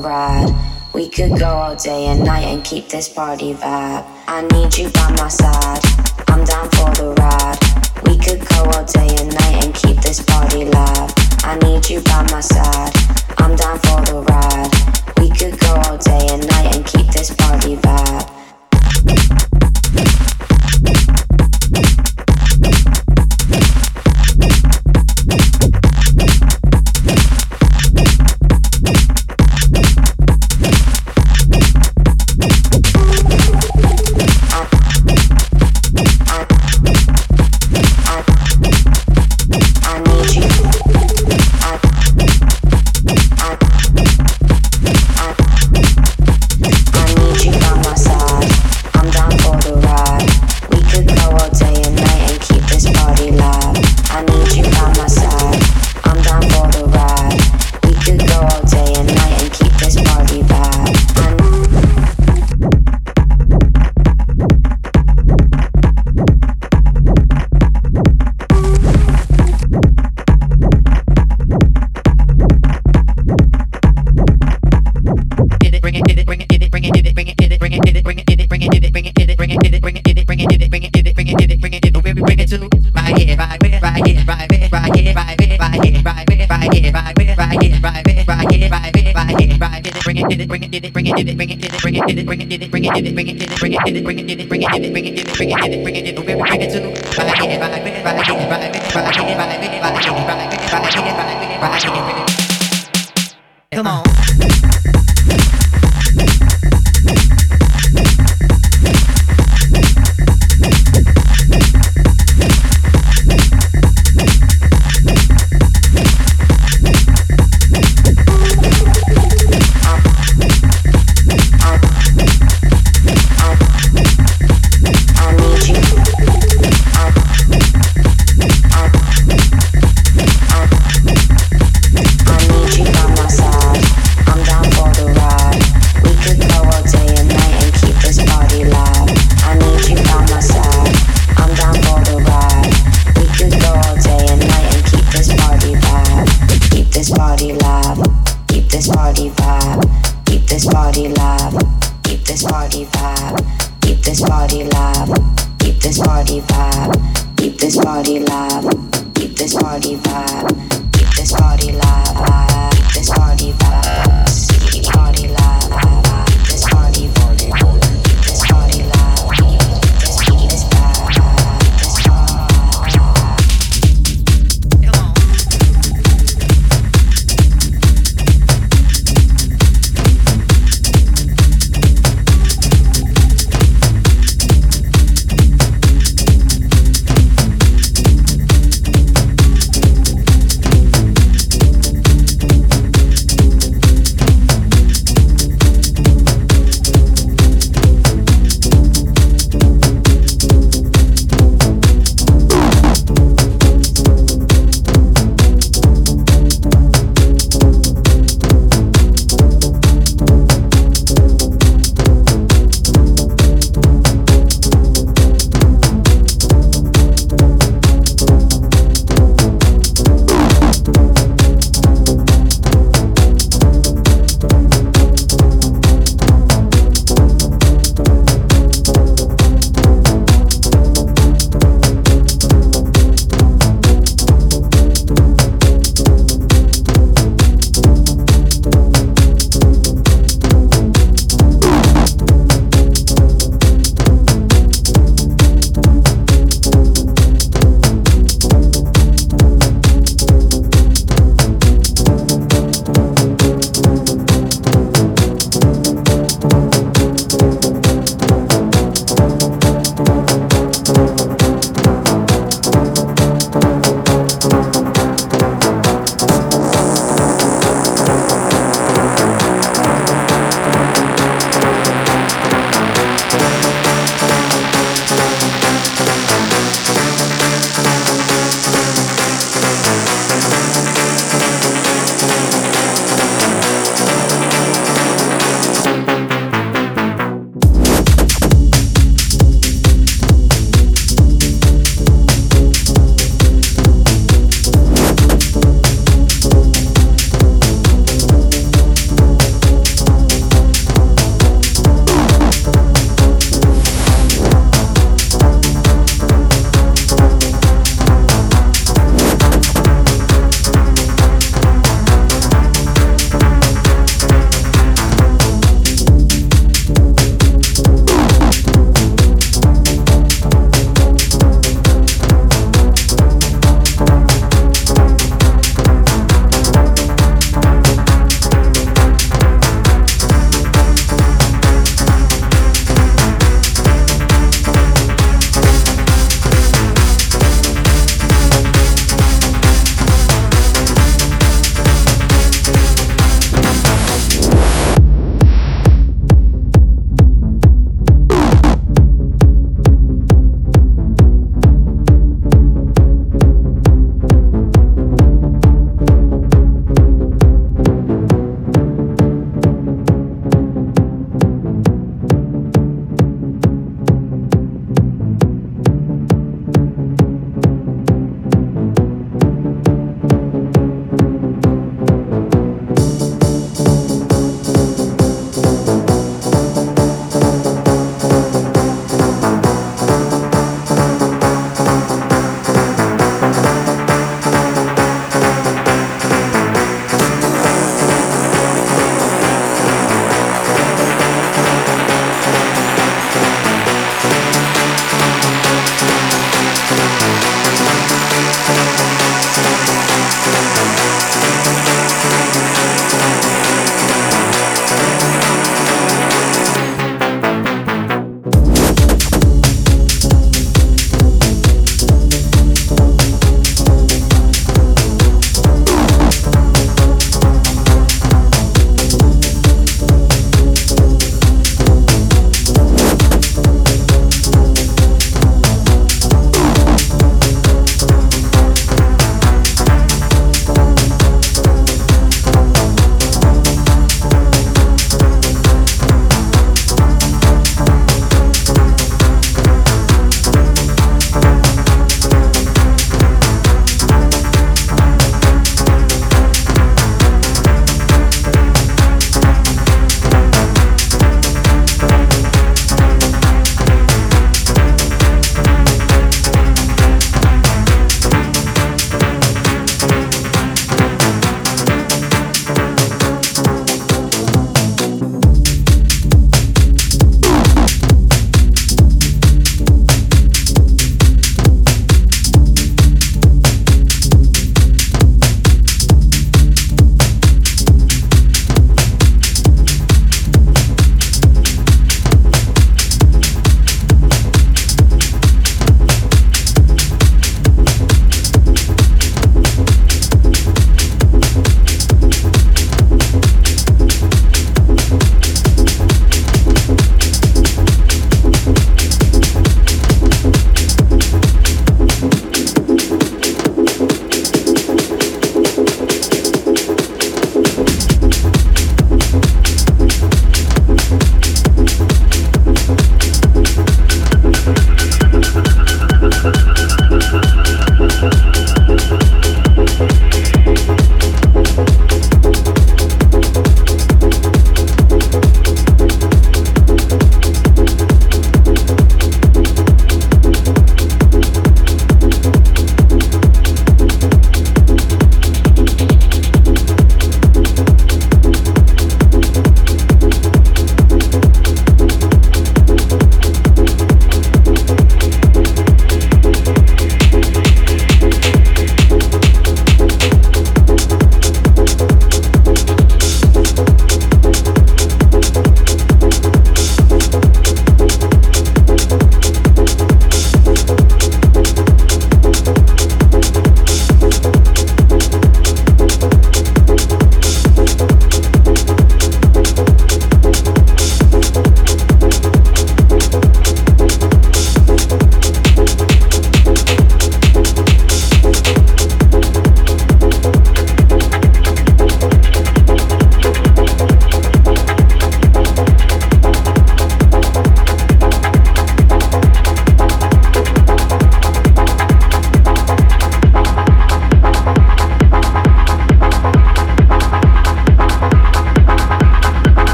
ride. We could go all day and night and keep this party vibe. Come on.